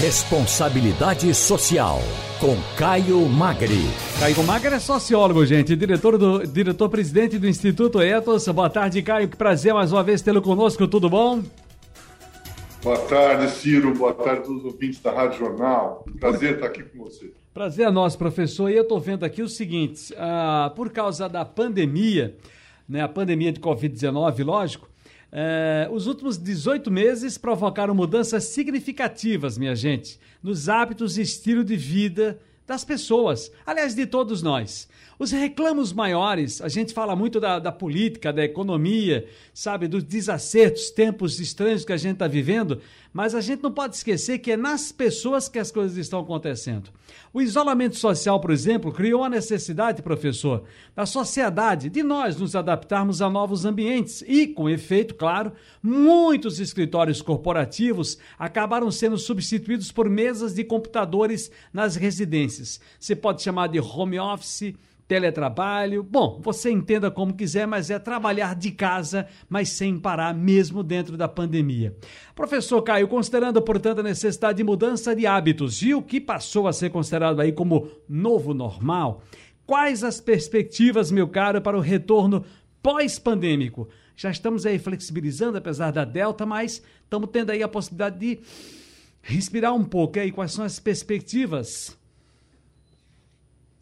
Responsabilidade Social, com Caio Magri. Caio Magri é sociólogo, gente, diretor do diretor-presidente do Instituto Etos. Boa tarde, Caio. Que prazer mais uma vez tê-lo conosco. Tudo bom? Boa tarde, Ciro. Boa tarde a todos os ouvintes da Rádio Jornal. Prazer estar aqui com você. Prazer é nosso, professor. E eu estou vendo aqui o seguinte: ah, por causa da pandemia, né, a pandemia de Covid-19, lógico, é, os últimos 18 meses provocaram mudanças significativas, minha gente, nos hábitos e estilo de vida das pessoas, aliás, de todos nós. Os reclamos maiores, a gente fala muito da, da política, da economia, sabe, dos desacertos, tempos estranhos que a gente está vivendo, mas a gente não pode esquecer que é nas pessoas que as coisas estão acontecendo. O isolamento social, por exemplo, criou a necessidade, professor, da sociedade, de nós nos adaptarmos a novos ambientes e, com efeito, claro, muitos escritórios corporativos acabaram sendo substituídos por mesas de computadores nas residências. Você pode chamar de home office teletrabalho. Bom, você entenda como quiser, mas é trabalhar de casa, mas sem parar, mesmo dentro da pandemia. Professor Caio, considerando, portanto, a necessidade de mudança de hábitos e o que passou a ser considerado aí como novo normal, quais as perspectivas, meu caro, para o retorno pós-pandêmico? Já estamos aí flexibilizando, apesar da Delta, mas estamos tendo aí a possibilidade de respirar um pouco. E aí, quais são as perspectivas?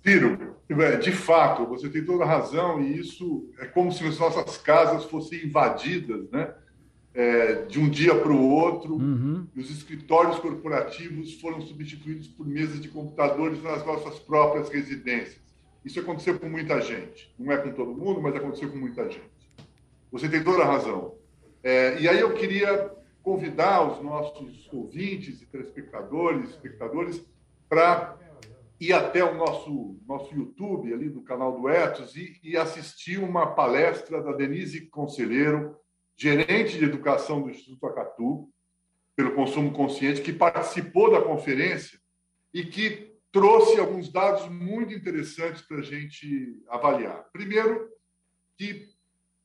Ciro, é, de fato, você tem toda a razão, e isso é como se as nossas casas fossem invadidas, né? É, de um dia para o outro, uhum. os escritórios corporativos foram substituídos por mesas de computadores nas nossas próprias residências. Isso aconteceu com muita gente. Não é com todo mundo, mas aconteceu com muita gente. Você tem toda a razão. É, e aí eu queria convidar os nossos ouvintes e telespectadores, espectadores, para ir até o nosso, nosso YouTube, ali do canal do Etos, e, e assistir uma palestra da Denise Conselheiro, gerente de educação do Instituto Acatu, pelo consumo consciente, que participou da conferência e que trouxe alguns dados muito interessantes para a gente avaliar. Primeiro, que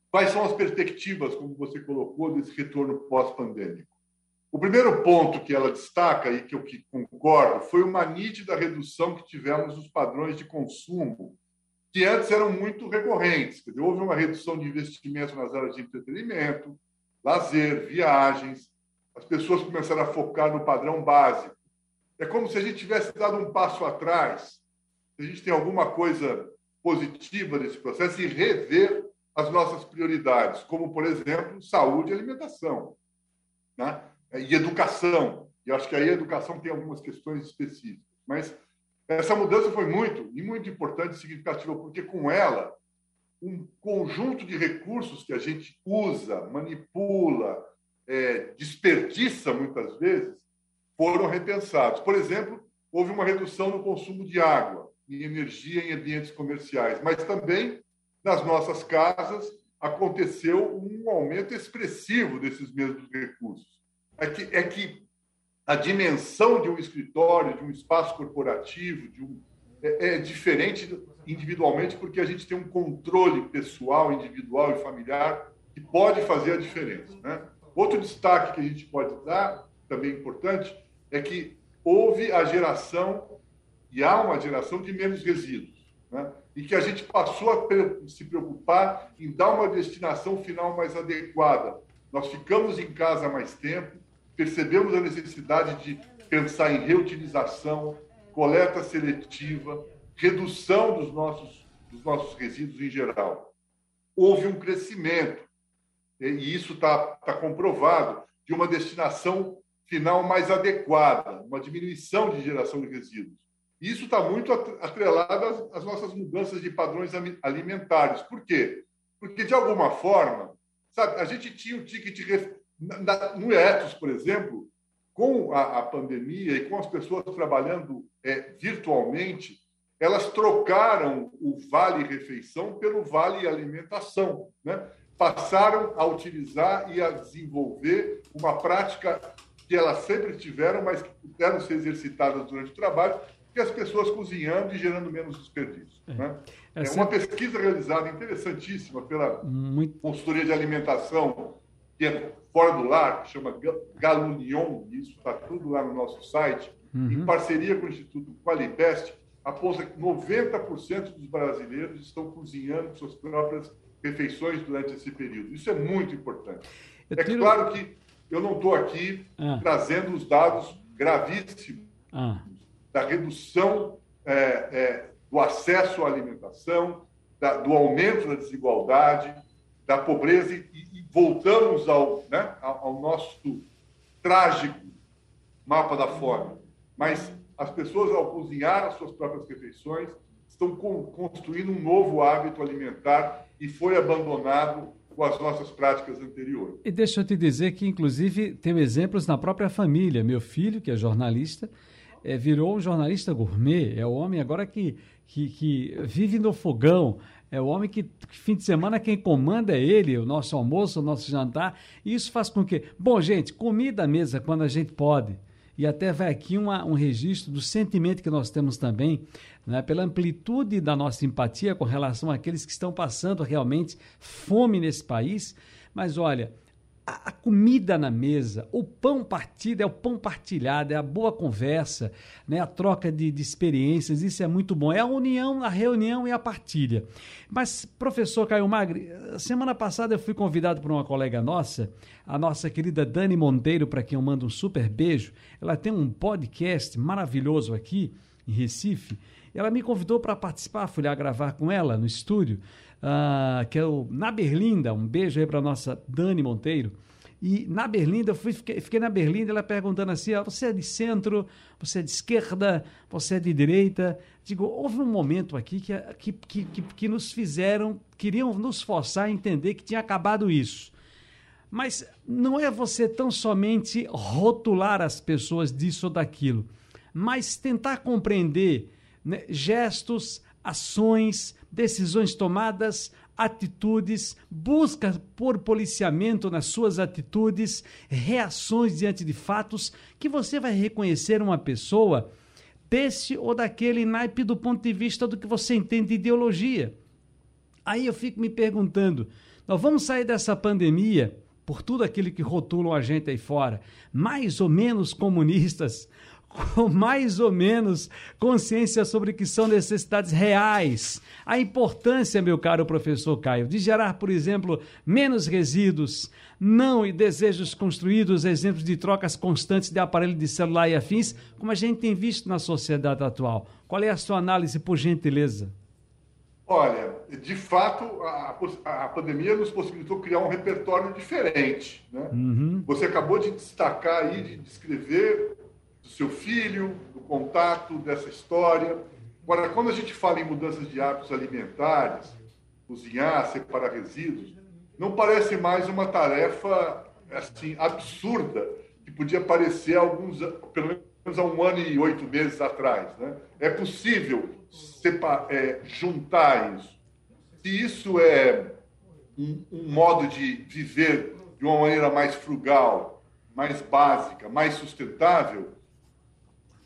quais são as perspectivas, como você colocou, desse retorno pós-pandêmico. O primeiro ponto que ela destaca e que eu que concordo foi uma nítida redução que tivemos nos padrões de consumo, que antes eram muito recorrentes. Dizer, houve uma redução de investimento nas áreas de entretenimento, lazer, viagens. As pessoas começaram a focar no padrão básico. É como se a gente tivesse dado um passo atrás. Se a gente tem alguma coisa positiva nesse processo e rever as nossas prioridades, como, por exemplo, saúde e alimentação. Né? É, e educação. E acho que aí a educação tem algumas questões específicas. Mas essa mudança foi muito, e muito importante e significativa, porque com ela, um conjunto de recursos que a gente usa, manipula, é, desperdiça muitas vezes, foram repensados. Por exemplo, houve uma redução no consumo de água e energia em ambientes comerciais, mas também nas nossas casas aconteceu um aumento expressivo desses mesmos recursos é que, é que a dimensão de um escritório, de um espaço corporativo, de um, é, é diferente individualmente, porque a gente tem um controle pessoal, individual e familiar que pode fazer a diferença. Né? Outro destaque que a gente pode dar, também importante, é que houve a geração, e há uma geração de menos resíduos, né? e que a gente passou a se preocupar em dar uma destinação final mais adequada. Nós ficamos em casa mais tempo, percebemos a necessidade de pensar em reutilização, coleta seletiva, redução dos nossos, dos nossos resíduos em geral. Houve um crescimento, e isso está tá comprovado, de uma destinação final mais adequada, uma diminuição de geração de resíduos. Isso está muito atrelado às, às nossas mudanças de padrões alimentares. Por quê? Porque, de alguma forma, sabe, a gente tinha o ticket no Etos, por exemplo, com a, a, pandemia e com as pessoas trabalhando é, virtualmente, elas trocaram o vale refeição pelo vale alimentação, né? Passaram a utilizar e a desenvolver uma prática que elas sempre tiveram, mas que puderam ser exercitadas durante o trabalho, que é as pessoas cozinhando e gerando menos desperdício. É, né? é, é uma pesquisa realizada interessantíssima pela Muito... consultoria de alimentação, que é fora do lar, que chama Galunion, isso está tudo lá no nosso site, uhum. em parceria com o Instituto Qualibest, aponta que 90% dos brasileiros estão cozinhando suas próprias refeições durante esse período. Isso é muito importante. Eu é tiro... claro que eu não estou aqui ah. trazendo os dados gravíssimos ah. da redução é, é, do acesso à alimentação, da, do aumento da desigualdade, da pobreza e, e voltamos ao, né, ao nosso trágico mapa da fome. Mas as pessoas, ao cozinhar as suas próprias refeições, estão construindo um novo hábito alimentar e foi abandonado com as nossas práticas anteriores. E deixa eu te dizer que, inclusive, tem exemplos na própria família. Meu filho, que é jornalista, é, virou um jornalista gourmet. É o homem agora que, que, que vive no fogão. É o homem que, fim de semana, quem comanda é ele, o nosso almoço, o nosso jantar. E isso faz com que. Bom, gente, comida à mesa quando a gente pode. E até vai aqui uma, um registro do sentimento que nós temos também, né, pela amplitude da nossa empatia com relação àqueles que estão passando realmente fome nesse país. Mas olha, a, comida na mesa, o pão partido é o pão partilhado, é a boa conversa, né? a troca de, de, experiências, isso é muito bom. É a união, a reunião e a partilha. Mas, professor Caio Magri, semana passada eu fui convidado por uma colega nossa, a nossa querida Dani Monteiro, para quem eu mando um super beijo. Ela tem um podcast maravilhoso aqui em Recife. Ela me convidou para participar, fui lá gravar com ela no estúdio uh, que é o Na Berlinda. Um beijo aí para nossa Dani Monteiro. E na Berlinda, eu fui, fiquei, fiquei, na Berlinda, ela perguntando assim: ah, você é de centro, você é de esquerda, você é de direita? Digo, houve um momento aqui que, que, que, que, que nos fizeram, queriam nos forçar a entender que tinha acabado isso. Mas não é você tão somente rotular as pessoas disso ou daquilo, mas tentar compreender né, gestos, ações, decisões tomadas, atitudes, busca por policiamento nas suas atitudes, reações diante de fatos, que você vai reconhecer uma pessoa desse ou daquele naipe do ponto de vista do que você entende de ideologia. Aí eu fico me perguntando: nós vamos sair dessa pandemia, por tudo aquilo que rotulam a gente aí fora, mais ou menos comunistas, com mais ou menos consciência sobre o que são necessidades reais. A importância, meu caro professor Caio, de gerar, por exemplo, menos resíduos, não e desejos construídos, exemplos de trocas constantes de aparelho de celular e afins, como a gente tem visto na sociedade atual. Qual é a sua análise, por gentileza? Olha, de fato, a, a pandemia nos possibilitou criar um repertório diferente. Né? Uhum. Você acabou de destacar aí, de descrever do seu filho, do contato dessa história. Agora, quando a gente fala em mudanças de hábitos alimentares, cozinhar, separar resíduos, não parece mais uma tarefa assim absurda que podia parecer alguns, pelo menos há um ano e oito meses atrás. Né? É possível separar, é, juntar isso. Se isso é um, um modo de viver de uma maneira mais frugal, mais básica, mais sustentável,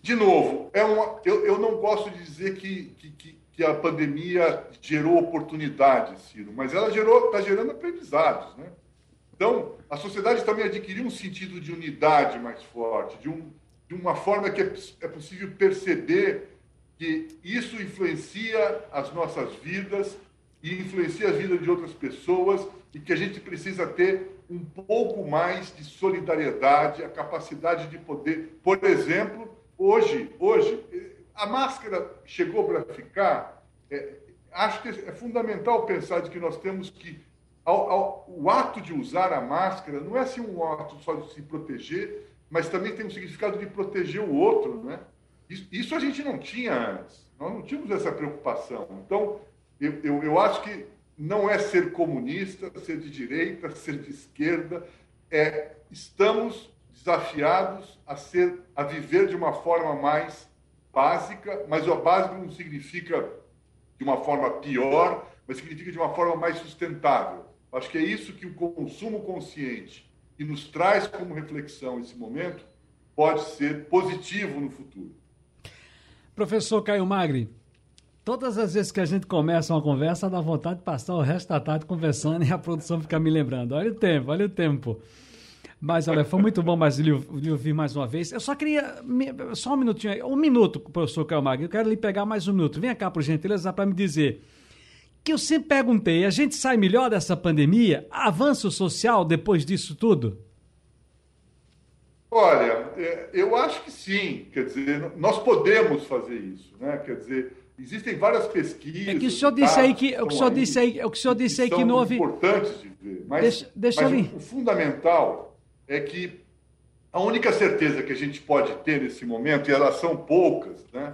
de novo, é uma, eu, eu não gosto de dizer que, que, que a pandemia gerou oportunidades, Ciro, mas ela gerou, está gerando aprendizados. Né? Então, a sociedade também adquiriu um sentido de unidade mais forte, de, um, de uma forma que é, é possível perceber que isso influencia as nossas vidas e influencia a vida de outras pessoas e que a gente precisa ter um pouco mais de solidariedade, a capacidade de poder, por exemplo, Hoje, hoje, a máscara chegou para ficar. É, acho que é fundamental pensar de que nós temos que ao, ao, o ato de usar a máscara não é assim um ato só de se proteger, mas também tem um significado de proteger o outro, né? Isso, isso a gente não tinha antes. Nós não tínhamos essa preocupação. Então, eu, eu, eu acho que não é ser comunista, ser de direita, ser de esquerda, é estamos desafiados a ser, a viver de uma forma mais básica, mas o básico não significa de uma forma pior, mas significa de uma forma mais sustentável. Acho que é isso que o consumo consciente, que nos traz como reflexão esse momento, pode ser positivo no futuro. Professor Caio Magri, todas as vezes que a gente começa uma conversa, dá vontade de passar o resto da tarde conversando e a produção fica me lembrando. Olha o tempo, olha o tempo. Mas olha, foi muito bom mais lhe, lhe ouvir mais uma vez. Eu só queria. Só um minutinho, um minuto, professor Calmag. Eu quero lhe pegar mais um minuto. Vem cá, por gentileza, para me dizer. Que eu sempre perguntei: a gente sai melhor dessa pandemia? Avanço social depois disso tudo? Olha, é, eu acho que sim. Quer dizer, nós podemos fazer isso, né? Quer dizer, existem várias pesquisas. É que o senhor disse aí que o que o senhor disse aí, o que o senhor disse aí que não houve. importantes de ver. Mas, deixa, deixa mas o, o fundamental é que a única certeza que a gente pode ter nesse momento, e elas são poucas, né,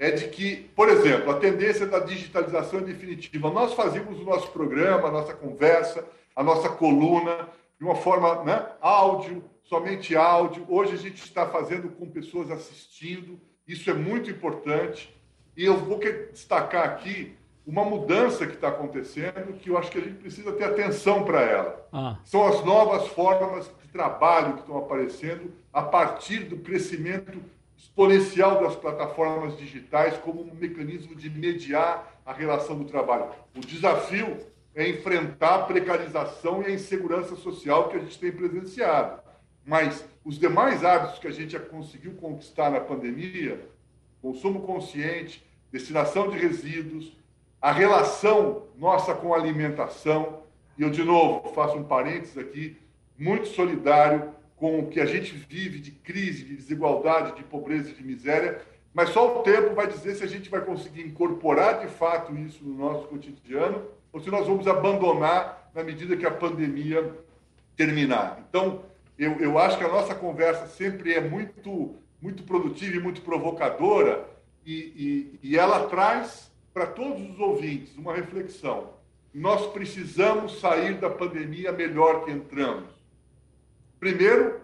é de que, por exemplo, a tendência da digitalização é definitiva. Nós fazíamos o nosso programa, a nossa conversa, a nossa coluna, de uma forma né, áudio, somente áudio. Hoje a gente está fazendo com pessoas assistindo, isso é muito importante. E eu vou destacar aqui uma mudança que está acontecendo que eu acho que a gente precisa ter atenção para ela. Ah. São as novas formas de trabalho que estão aparecendo a partir do crescimento exponencial das plataformas digitais como um mecanismo de mediar a relação do trabalho. O desafio é enfrentar a precarização e a insegurança social que a gente tem presenciado. Mas os demais hábitos que a gente conseguiu conquistar na pandemia, consumo consciente, destinação de resíduos, a relação nossa com a alimentação, e eu, de novo, faço um parênteses aqui, muito solidário com o que a gente vive de crise, de desigualdade, de pobreza e de miséria, mas só o tempo vai dizer se a gente vai conseguir incorporar de fato isso no nosso cotidiano ou se nós vamos abandonar na medida que a pandemia terminar. Então, eu, eu acho que a nossa conversa sempre é muito, muito produtiva e muito provocadora e, e, e ela traz para todos os ouvintes uma reflexão. Nós precisamos sair da pandemia melhor que entramos. Primeiro,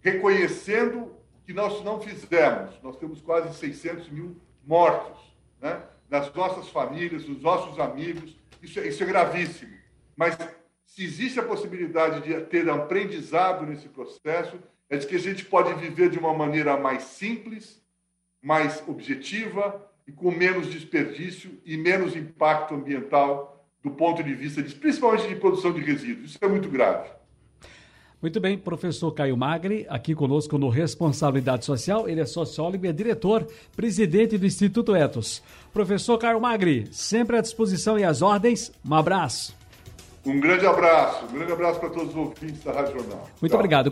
reconhecendo que nós não fizemos. Nós temos quase 600 mil mortos né? nas nossas famílias, nos nossos amigos. Isso é, isso é gravíssimo. Mas se existe a possibilidade de ter aprendizado nesse processo, é de que a gente pode viver de uma maneira mais simples, mais objetiva, e com menos desperdício e menos impacto ambiental do ponto de vista, de, principalmente de produção de resíduos. Isso é muito grave. Muito bem, professor Caio Magri, aqui conosco no Responsabilidade Social. Ele é sociólogo e é diretor, presidente do Instituto Etos. Professor Caio Magri, sempre à disposição e às ordens. Um abraço. Um grande abraço, um grande abraço para todos os ouvintes da Rádio Jornal. Muito Tchau. obrigado.